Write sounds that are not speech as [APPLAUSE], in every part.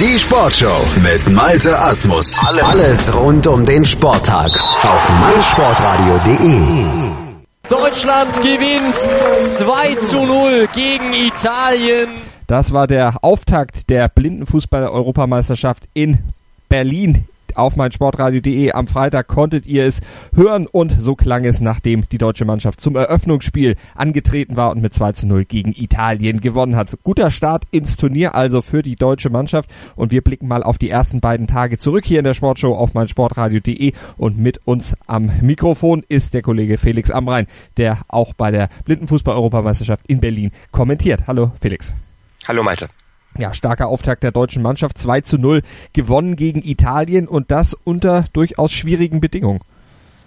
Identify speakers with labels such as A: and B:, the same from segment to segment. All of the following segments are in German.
A: Die Sportshow mit Malte Asmus. Alles rund um den Sporttag auf meinsportradio.de.
B: Deutschland gewinnt 2 zu 0 gegen Italien.
C: Das war der Auftakt der Blindenfußball-Europameisterschaft in Berlin auf meinsportradio.de. Am Freitag konntet ihr es hören und so klang es, nachdem die deutsche Mannschaft zum Eröffnungsspiel angetreten war und mit 2 zu 0 gegen Italien gewonnen hat. Guter Start ins Turnier also für die deutsche Mannschaft und wir blicken mal auf die ersten beiden Tage zurück hier in der Sportshow auf meinsportradio.de und mit uns am Mikrofon ist der Kollege Felix Amrein, der auch bei der Blindenfußball-Europameisterschaft in Berlin kommentiert. Hallo Felix.
D: Hallo Malte.
C: Ja, starker Auftakt der deutschen Mannschaft. 2 zu 0 gewonnen gegen Italien und das unter durchaus schwierigen Bedingungen.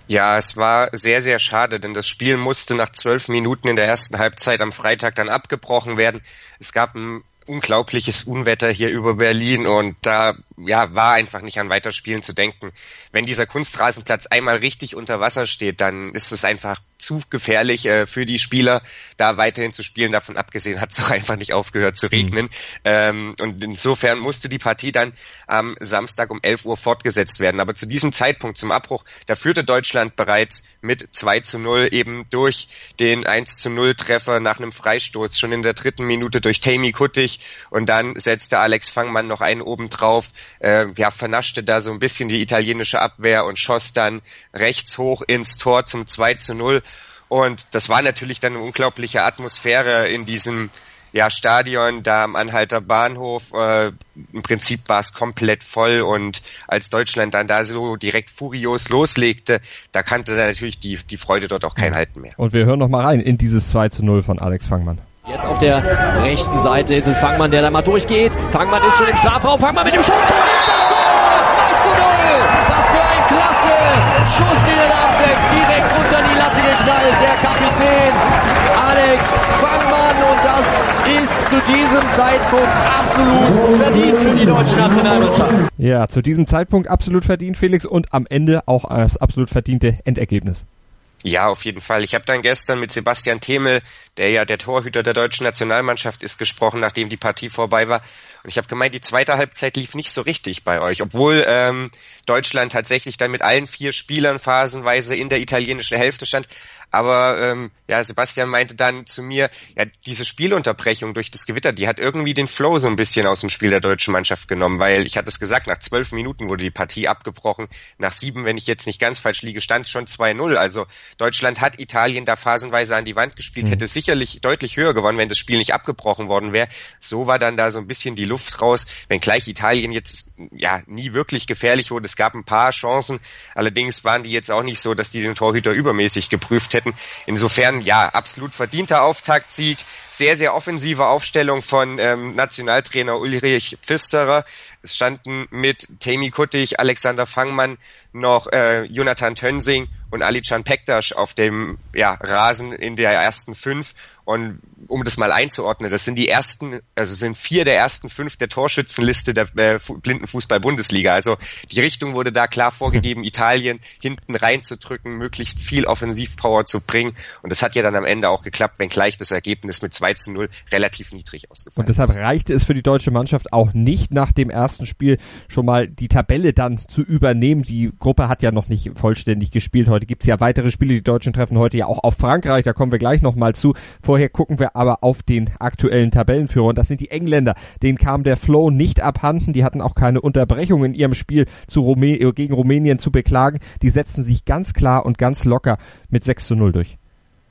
D: Ja, es war sehr, sehr schade, denn das Spiel musste nach zwölf Minuten in der ersten Halbzeit am Freitag dann abgebrochen werden. Es gab ein unglaubliches Unwetter hier über Berlin und da ja, war einfach nicht an Weiterspielen zu denken. Wenn dieser Kunstrasenplatz einmal richtig unter Wasser steht, dann ist es einfach zu gefährlich äh, für die Spieler, da weiterhin zu spielen. Davon abgesehen hat es [LAUGHS] auch einfach nicht aufgehört zu regnen. Mhm. Ähm, und insofern musste die Partie dann am Samstag um 11 Uhr fortgesetzt werden. Aber zu diesem Zeitpunkt, zum Abbruch, da führte Deutschland bereits mit 2 zu 0 eben durch den 1 zu 0 Treffer nach einem Freistoß, schon in der dritten Minute durch Tammy Kuttig und dann setzte Alex Fangmann noch einen oben drauf äh, ja, vernaschte da so ein bisschen die italienische Abwehr und schoss dann rechts hoch ins Tor zum 2 zu 0. Und das war natürlich dann eine unglaubliche Atmosphäre in diesem ja, Stadion da am Anhalter Bahnhof. Äh, Im Prinzip war es komplett voll und als Deutschland dann da so direkt furios loslegte, da kannte da natürlich die, die Freude dort auch kein Halten mehr.
C: Und wir hören noch mal rein in dieses 2 zu 0 von Alex Fangmann.
B: Jetzt auf der rechten Seite ist es Fangmann, der da mal durchgeht. Fangmann ist schon im Strafraum. Fangmann mit dem Schuss. Das ist das Tor! 2 zu 0. Was für ein klasse Schuss, den er da absetzt. Direkt unter die Latte geknallt. Der Kapitän Alex Fangmann. Und das ist zu diesem Zeitpunkt absolut verdient für die deutsche Nationalmannschaft.
C: Ja, zu diesem Zeitpunkt absolut verdient, Felix. Und am Ende auch das absolut verdiente Endergebnis.
D: Ja, auf jeden Fall. Ich habe dann gestern mit Sebastian Themel, der ja der Torhüter der deutschen Nationalmannschaft ist, gesprochen, nachdem die Partie vorbei war. Und ich habe gemeint, die zweite Halbzeit lief nicht so richtig bei euch, obwohl ähm, Deutschland tatsächlich dann mit allen vier Spielern phasenweise in der italienischen Hälfte stand. Aber ähm, ja, Sebastian meinte dann zu mir, ja, diese Spielunterbrechung durch das Gewitter, die hat irgendwie den Flow so ein bisschen aus dem Spiel der deutschen Mannschaft genommen, weil ich hatte es gesagt, nach zwölf Minuten wurde die Partie abgebrochen. Nach sieben, wenn ich jetzt nicht ganz falsch liege, stand es schon 2-0. Also Deutschland hat Italien da phasenweise an die Wand gespielt, mhm. hätte sicherlich deutlich höher gewonnen, wenn das Spiel nicht abgebrochen worden wäre. So war dann da so ein bisschen die Luft raus, wenngleich Italien jetzt ja nie wirklich gefährlich wurde. Es gab ein paar Chancen, allerdings waren die jetzt auch nicht so, dass die den Torhüter übermäßig geprüft hätten. Insofern, ja, absolut verdienter Auftaktsieg, sehr, sehr offensive Aufstellung von ähm, Nationaltrainer Ulrich Pfisterer. Es standen mit Tammy Kuttig, Alexander Fangmann, noch äh, Jonathan Tönsing und Alican Pektas auf dem ja, Rasen in der ersten fünf. Und um das mal einzuordnen, das sind die ersten, also sind vier der ersten fünf der Torschützenliste der äh, Blindenfußball-Bundesliga. Also die Richtung wurde da klar vorgegeben, [LAUGHS] Italien hinten reinzudrücken, möglichst viel Offensivpower zu bringen. Und das hat ja dann am Ende auch geklappt, wenngleich das Ergebnis mit 2 zu 0 relativ niedrig ausgefallen
C: Und deshalb reichte es für die deutsche Mannschaft auch nicht nach dem ersten Spiel schon mal die Tabelle dann zu übernehmen. Die Gruppe hat ja noch nicht vollständig gespielt. Heute gibt es ja weitere Spiele. Die Deutschen treffen heute ja auch auf Frankreich. Da kommen wir gleich nochmal zu. Vorher gucken wir aber auf den aktuellen Tabellenführer. Und das sind die Engländer. Denen kam der Flow nicht abhanden. Die hatten auch keine Unterbrechung in ihrem Spiel zu Rumä gegen Rumänien zu beklagen. Die setzten sich ganz klar und ganz locker mit 6 zu 0 durch.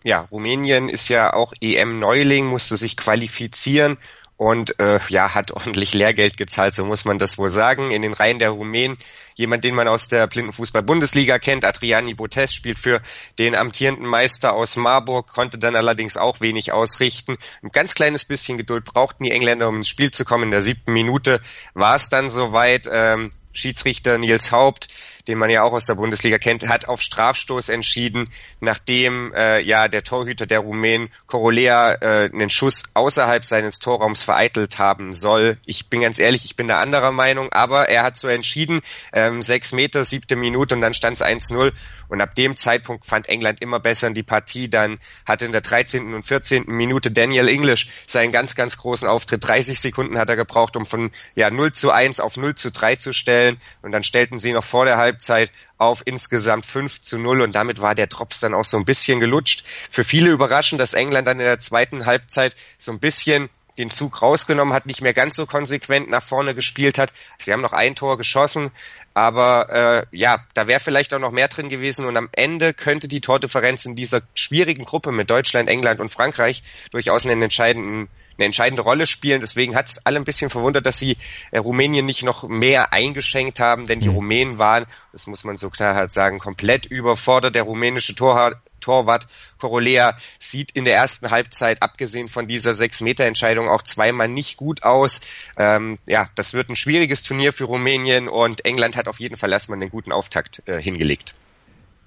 D: Ja, Rumänien ist ja auch EM-Neuling, musste sich qualifizieren und äh, ja, hat ordentlich Lehrgeld gezahlt, so muss man das wohl sagen. In den Reihen der Rumänen jemand, den man aus der Blindenfußball-Bundesliga kennt, Adriani Botes, spielt für den amtierenden Meister aus Marburg, konnte dann allerdings auch wenig ausrichten. Ein ganz kleines bisschen Geduld brauchten die Engländer, um ins Spiel zu kommen. In der siebten Minute war es dann soweit. Ähm, Schiedsrichter Nils Haupt den man ja auch aus der Bundesliga kennt, hat auf Strafstoß entschieden, nachdem äh, ja der Torhüter der Rumänen Corolea äh, einen Schuss außerhalb seines Torraums vereitelt haben soll. Ich bin ganz ehrlich, ich bin da anderer Meinung, aber er hat so entschieden, ähm, sechs Meter, siebte Minute und dann stand es 1-0 und ab dem Zeitpunkt fand England immer besser in die Partie. Dann hatte in der 13. und 14. Minute Daniel English seinen ganz, ganz großen Auftritt. 30 Sekunden hat er gebraucht, um von ja 0 zu 1 auf 0 zu 3 zu stellen. Und dann stellten sie noch vor der Halbzeit auf insgesamt 5 zu 0 und damit war der Drops dann auch so ein bisschen gelutscht. Für viele überraschend, dass England dann in der zweiten Halbzeit so ein bisschen den Zug rausgenommen hat, nicht mehr ganz so konsequent nach vorne gespielt hat. Sie haben noch ein Tor geschossen, aber äh, ja, da wäre vielleicht auch noch mehr drin gewesen und am Ende könnte die Tordifferenz in dieser schwierigen Gruppe mit Deutschland, England und Frankreich durchaus einen entscheidenden eine entscheidende Rolle spielen. Deswegen hat es alle ein bisschen verwundert, dass sie äh, Rumänien nicht noch mehr eingeschenkt haben, denn die mhm. Rumänen waren, das muss man so klar halt sagen, komplett überfordert. Der rumänische Torwart Torwart Corolea sieht in der ersten Halbzeit, abgesehen von dieser Sechs-Meter-Entscheidung, auch zweimal nicht gut aus. Ähm, ja, das wird ein schwieriges Turnier für Rumänien und England hat auf jeden Fall erstmal einen guten Auftakt äh, hingelegt.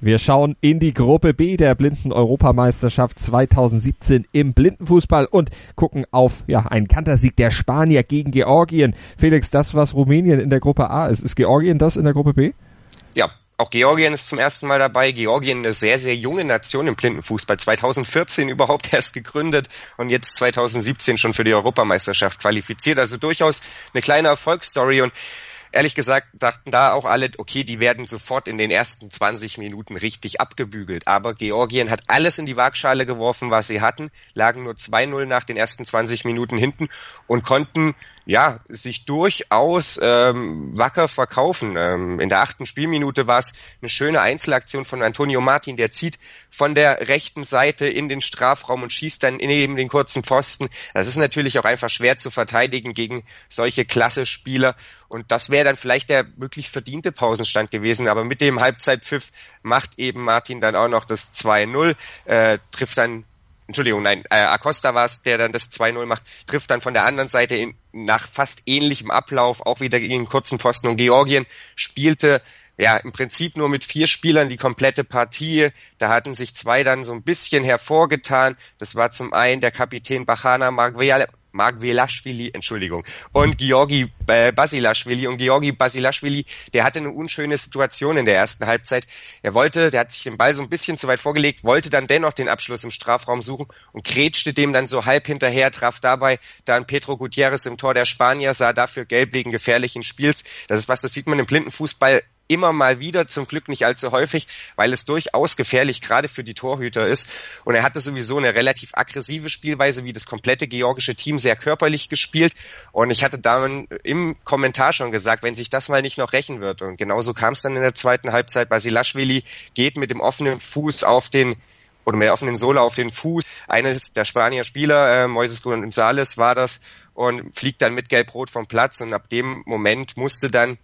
C: Wir schauen in die Gruppe B der Blinden Europameisterschaft 2017 im Blindenfußball und gucken auf ja einen Kantersieg der Spanier gegen Georgien. Felix, das was Rumänien in der Gruppe A ist, ist Georgien das in der Gruppe B?
D: Ja, auch Georgien ist zum ersten Mal dabei. Georgien eine sehr, sehr junge Nation im Blindenfußball. 2014 überhaupt erst gegründet und jetzt 2017 schon für die Europameisterschaft qualifiziert. Also durchaus eine kleine Erfolgsstory und ehrlich gesagt dachten da auch alle, okay, die werden sofort in den ersten 20 Minuten richtig abgebügelt. Aber Georgien hat alles in die Waagschale geworfen, was sie hatten, lagen nur 2-0 nach den ersten 20 Minuten hinten und konnten ja, sich durchaus ähm, wacker verkaufen. Ähm, in der achten Spielminute war es eine schöne Einzelaktion von Antonio Martin, der zieht von der rechten Seite in den Strafraum und schießt dann neben den kurzen Pfosten. Das ist natürlich auch einfach schwer zu verteidigen gegen solche klasse Spieler. Und das wäre dann vielleicht der wirklich verdiente Pausenstand gewesen. Aber mit dem Halbzeitpfiff macht eben Martin dann auch noch das 2-0, äh, trifft dann Entschuldigung, nein, äh, Acosta war es, der dann das 2-0 macht, trifft dann von der anderen Seite in, nach fast ähnlichem Ablauf auch wieder gegen kurzen Pfosten und Georgien spielte ja im Prinzip nur mit vier Spielern die komplette Partie. Da hatten sich zwei dann so ein bisschen hervorgetan. Das war zum einen der Kapitän Bachana Margveal Mark Velashvili, Entschuldigung, und Georgi äh, Basilashvili. Und Georgi Basilashvili, der hatte eine unschöne Situation in der ersten Halbzeit. Er wollte, der hat sich den Ball so ein bisschen zu weit vorgelegt, wollte dann dennoch den Abschluss im Strafraum suchen und grätschte dem dann so halb hinterher, traf dabei dann Pedro Gutierrez im Tor der Spanier, sah dafür gelb wegen gefährlichen Spiels. Das ist was, das sieht man im Blindenfußball immer mal wieder, zum Glück nicht allzu häufig, weil es durchaus gefährlich gerade für die Torhüter ist. Und er hatte sowieso eine relativ aggressive Spielweise, wie das komplette georgische Team, sehr körperlich gespielt. Und ich hatte dann im Kommentar schon gesagt, wenn sich das mal nicht noch rächen wird. Und genauso kam es dann in der zweiten Halbzeit. Basilashvili geht mit dem offenen Fuß auf den oder mit der offenen Sohle auf den Fuß eines der Spanier Spieler, äh, Moises González war das, und fliegt dann mit Gelb-Rot vom Platz. Und ab dem Moment musste dann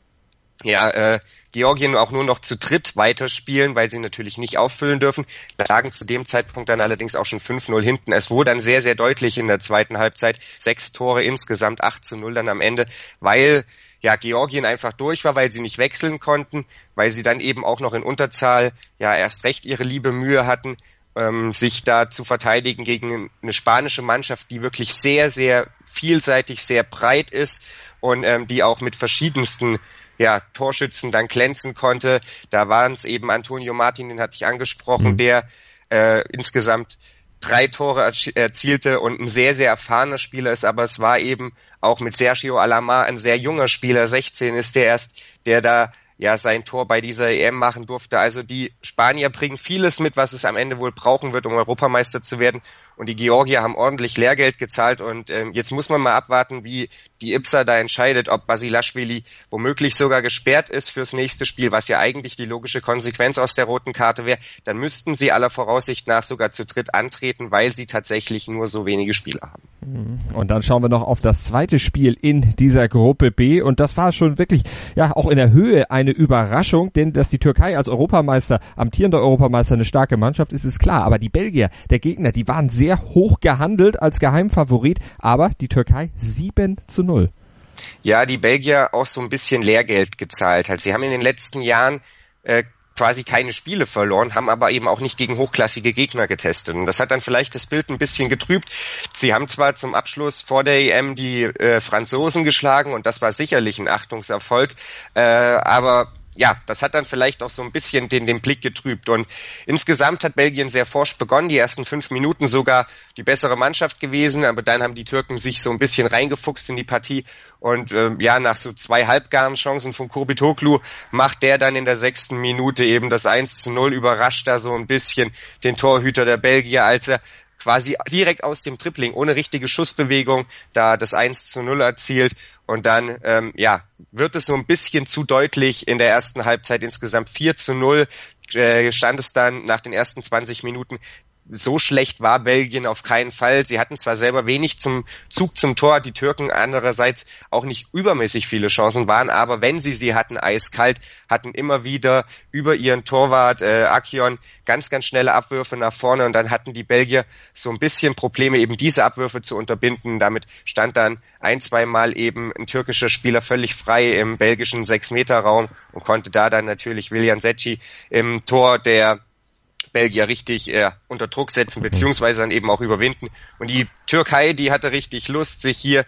D: ja, äh, Georgien auch nur noch zu dritt weiterspielen, weil sie natürlich nicht auffüllen dürfen. Lagen zu dem Zeitpunkt dann allerdings auch schon 5-0 hinten. Es wurde dann sehr, sehr deutlich in der zweiten Halbzeit. Sechs Tore insgesamt, 8 zu 0 dann am Ende, weil ja Georgien einfach durch war, weil sie nicht wechseln konnten, weil sie dann eben auch noch in Unterzahl ja erst recht ihre liebe Mühe hatten, ähm, sich da zu verteidigen gegen eine spanische Mannschaft, die wirklich sehr, sehr vielseitig, sehr breit ist und ähm, die auch mit verschiedensten ja, Torschützen dann glänzen konnte. Da waren es eben Antonio Martin, den hatte ich angesprochen, mhm. der äh, insgesamt drei Tore erzielte und ein sehr, sehr erfahrener Spieler ist, aber es war eben auch mit Sergio Alamar ein sehr junger Spieler, 16 ist der erst, der da ja sein Tor bei dieser EM machen durfte. Also die Spanier bringen vieles mit, was es am Ende wohl brauchen wird, um Europameister zu werden. Und die Georgier haben ordentlich Lehrgeld gezahlt und ähm, jetzt muss man mal abwarten, wie die IPSA da entscheidet, ob Basilashvili womöglich sogar gesperrt ist fürs nächste Spiel, was ja eigentlich die logische Konsequenz aus der roten Karte wäre. Dann müssten sie aller Voraussicht nach sogar zu dritt antreten, weil sie tatsächlich nur so wenige Spieler haben.
C: Mhm. Und dann schauen wir noch auf das zweite Spiel in dieser Gruppe B und das war schon wirklich ja auch in der Höhe eine Überraschung, denn dass die Türkei als Europameister, amtierender Europameister eine starke Mannschaft ist, ist klar. Aber die Belgier, der Gegner, die waren sehr sehr hoch gehandelt als Geheimfavorit, aber die Türkei 7 zu 0.
D: Ja, die Belgier auch so ein bisschen Lehrgeld gezahlt. Also sie haben in den letzten Jahren äh, quasi keine Spiele verloren, haben aber eben auch nicht gegen hochklassige Gegner getestet. Und das hat dann vielleicht das Bild ein bisschen getrübt. Sie haben zwar zum Abschluss vor der EM die äh, Franzosen geschlagen und das war sicherlich ein Achtungserfolg, äh, aber ja, das hat dann vielleicht auch so ein bisschen den, den Blick getrübt. Und insgesamt hat Belgien sehr forsch begonnen, die ersten fünf Minuten sogar die bessere Mannschaft gewesen, aber dann haben die Türken sich so ein bisschen reingefuchst in die Partie und äh, ja, nach so zwei halbgaren Chancen von Kurbitoglu macht der dann in der sechsten Minute eben das 1 zu 0, überrascht da so ein bisschen den Torhüter der Belgier, als er quasi direkt aus dem Tripling, ohne richtige Schussbewegung, da das 1 zu 0 erzielt. Und dann, ähm, ja, wird es so ein bisschen zu deutlich in der ersten Halbzeit insgesamt 4 zu 0 äh, stand es dann nach den ersten 20 Minuten so schlecht war Belgien auf keinen Fall. Sie hatten zwar selber wenig zum Zug zum Tor, die Türken andererseits auch nicht übermäßig viele Chancen waren, aber wenn sie sie hatten, eiskalt, hatten immer wieder über ihren Torwart äh, Akion ganz, ganz schnelle Abwürfe nach vorne und dann hatten die Belgier so ein bisschen Probleme, eben diese Abwürfe zu unterbinden. Damit stand dann ein, zwei Mal eben ein türkischer Spieler völlig frei im belgischen Sechs-Meter-Raum und konnte da dann natürlich William Secchi im Tor der Belgier richtig äh, unter Druck setzen, beziehungsweise dann eben auch überwinden. Und die Türkei, die hatte richtig Lust, sich hier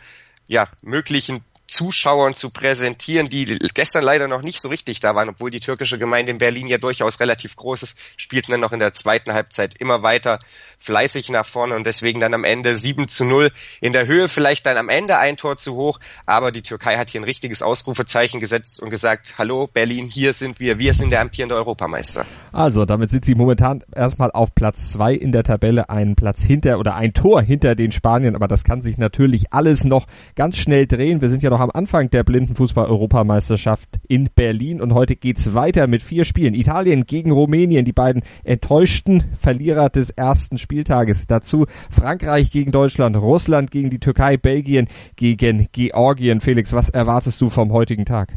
D: ja möglichen Zuschauern zu präsentieren, die gestern leider noch nicht so richtig da waren, obwohl die türkische Gemeinde in Berlin ja durchaus relativ groß ist, spielten dann noch in der zweiten Halbzeit immer weiter fleißig nach vorne und deswegen dann am Ende 7 zu 0 in der Höhe, vielleicht dann am Ende ein Tor zu hoch, aber die Türkei hat hier ein richtiges Ausrufezeichen gesetzt und gesagt, hallo Berlin, hier sind wir, wir sind der amtierende Europameister.
C: Also, damit sind sie momentan erstmal auf Platz zwei in der Tabelle, einen Platz hinter oder ein Tor hinter den Spaniern, aber das kann sich natürlich alles noch ganz schnell drehen. Wir sind ja noch am Anfang der Blindenfußball-Europameisterschaft in Berlin und heute geht's weiter mit vier Spielen. Italien gegen Rumänien, die beiden enttäuschten Verlierer des ersten Spieltages. Dazu Frankreich gegen Deutschland, Russland gegen die Türkei, Belgien gegen Georgien. Felix, was erwartest du vom heutigen Tag?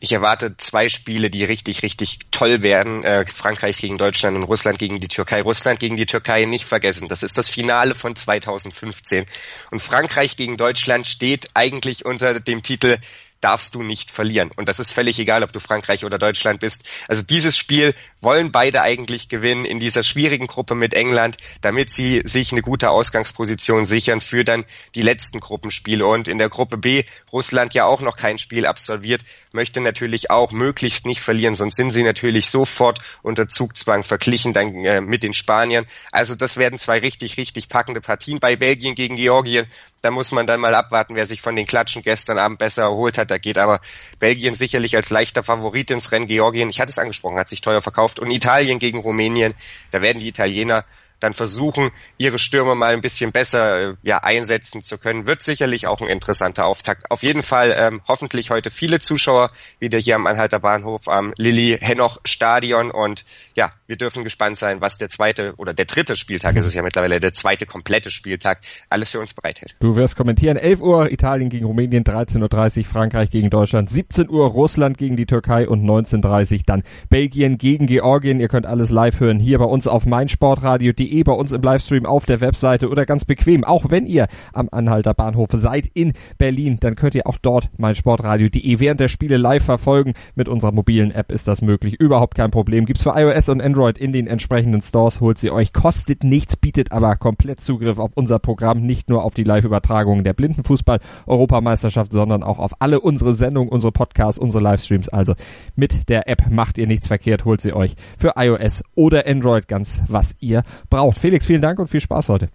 D: Ich erwarte zwei Spiele, die richtig, richtig toll werden. Äh, Frankreich gegen Deutschland und Russland gegen die Türkei. Russland gegen die Türkei nicht vergessen. Das ist das Finale von 2015. Und Frankreich gegen Deutschland steht eigentlich unter dem Titel darfst du nicht verlieren. Und das ist völlig egal, ob du Frankreich oder Deutschland bist. Also dieses Spiel wollen beide eigentlich gewinnen in dieser schwierigen Gruppe mit England, damit sie sich eine gute Ausgangsposition sichern für dann die letzten Gruppenspiele. Und in der Gruppe B, Russland ja auch noch kein Spiel absolviert, möchte natürlich auch möglichst nicht verlieren, sonst sind sie natürlich sofort unter Zugzwang verglichen dann äh, mit den Spaniern. Also das werden zwei richtig, richtig packende Partien. Bei Belgien gegen Georgien da muss man dann mal abwarten, wer sich von den Klatschen gestern Abend besser erholt hat. Da geht aber Belgien sicherlich als leichter Favorit ins Rennen. Georgien, ich hatte es angesprochen, hat sich teuer verkauft. Und Italien gegen Rumänien, da werden die Italiener dann versuchen, ihre Stürmer mal ein bisschen besser äh, ja, einsetzen zu können. Wird sicherlich auch ein interessanter Auftakt. Auf jeden Fall ähm, hoffentlich heute viele Zuschauer wieder hier am Anhalter Bahnhof am Lilly Henoch Stadion und ja, wir dürfen gespannt sein, was der zweite oder der dritte Spieltag ist ja mittlerweile, der zweite komplette Spieltag alles für uns bereithält.
C: Du wirst kommentieren. 11 Uhr Italien gegen Rumänien, 13.30 Uhr Frankreich gegen Deutschland, 17 Uhr Russland gegen die Türkei und 19.30 Uhr dann Belgien gegen Georgien. Ihr könnt alles live hören hier bei uns auf meinsportradio.de www.ftf.de bei uns im Livestream auf der Webseite oder ganz bequem, auch wenn ihr am Anhalter Bahnhof seid in Berlin, dann könnt ihr auch dort meinsportradio.de während der Spiele live verfolgen. Mit unserer mobilen App ist das möglich. Überhaupt kein Problem. Gibt's für iOS und Android in den entsprechenden Stores. Holt sie euch. Kostet nichts, bietet aber komplett Zugriff auf unser Programm. Nicht nur auf die Live-Übertragungen der Blindenfußball-Europameisterschaft, sondern auch auf alle unsere Sendungen, unsere Podcasts, unsere Livestreams. Also mit der App macht ihr nichts verkehrt. Holt sie euch für iOS oder Android ganz, was ihr braucht braucht. Felix, vielen Dank und viel Spaß heute.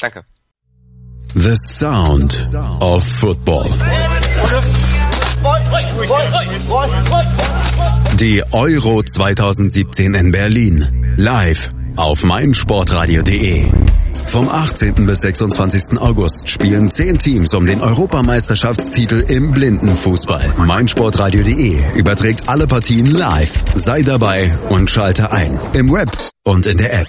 D: Danke.
A: The Sound of Football. Die Euro 2017 in Berlin. Live auf meinsportradio.de. Vom 18. bis 26. August spielen 10 Teams um den Europameisterschaftstitel im Blindenfußball. meinsportradio.de überträgt alle Partien live. Sei dabei und schalte ein. Im Web und in der App.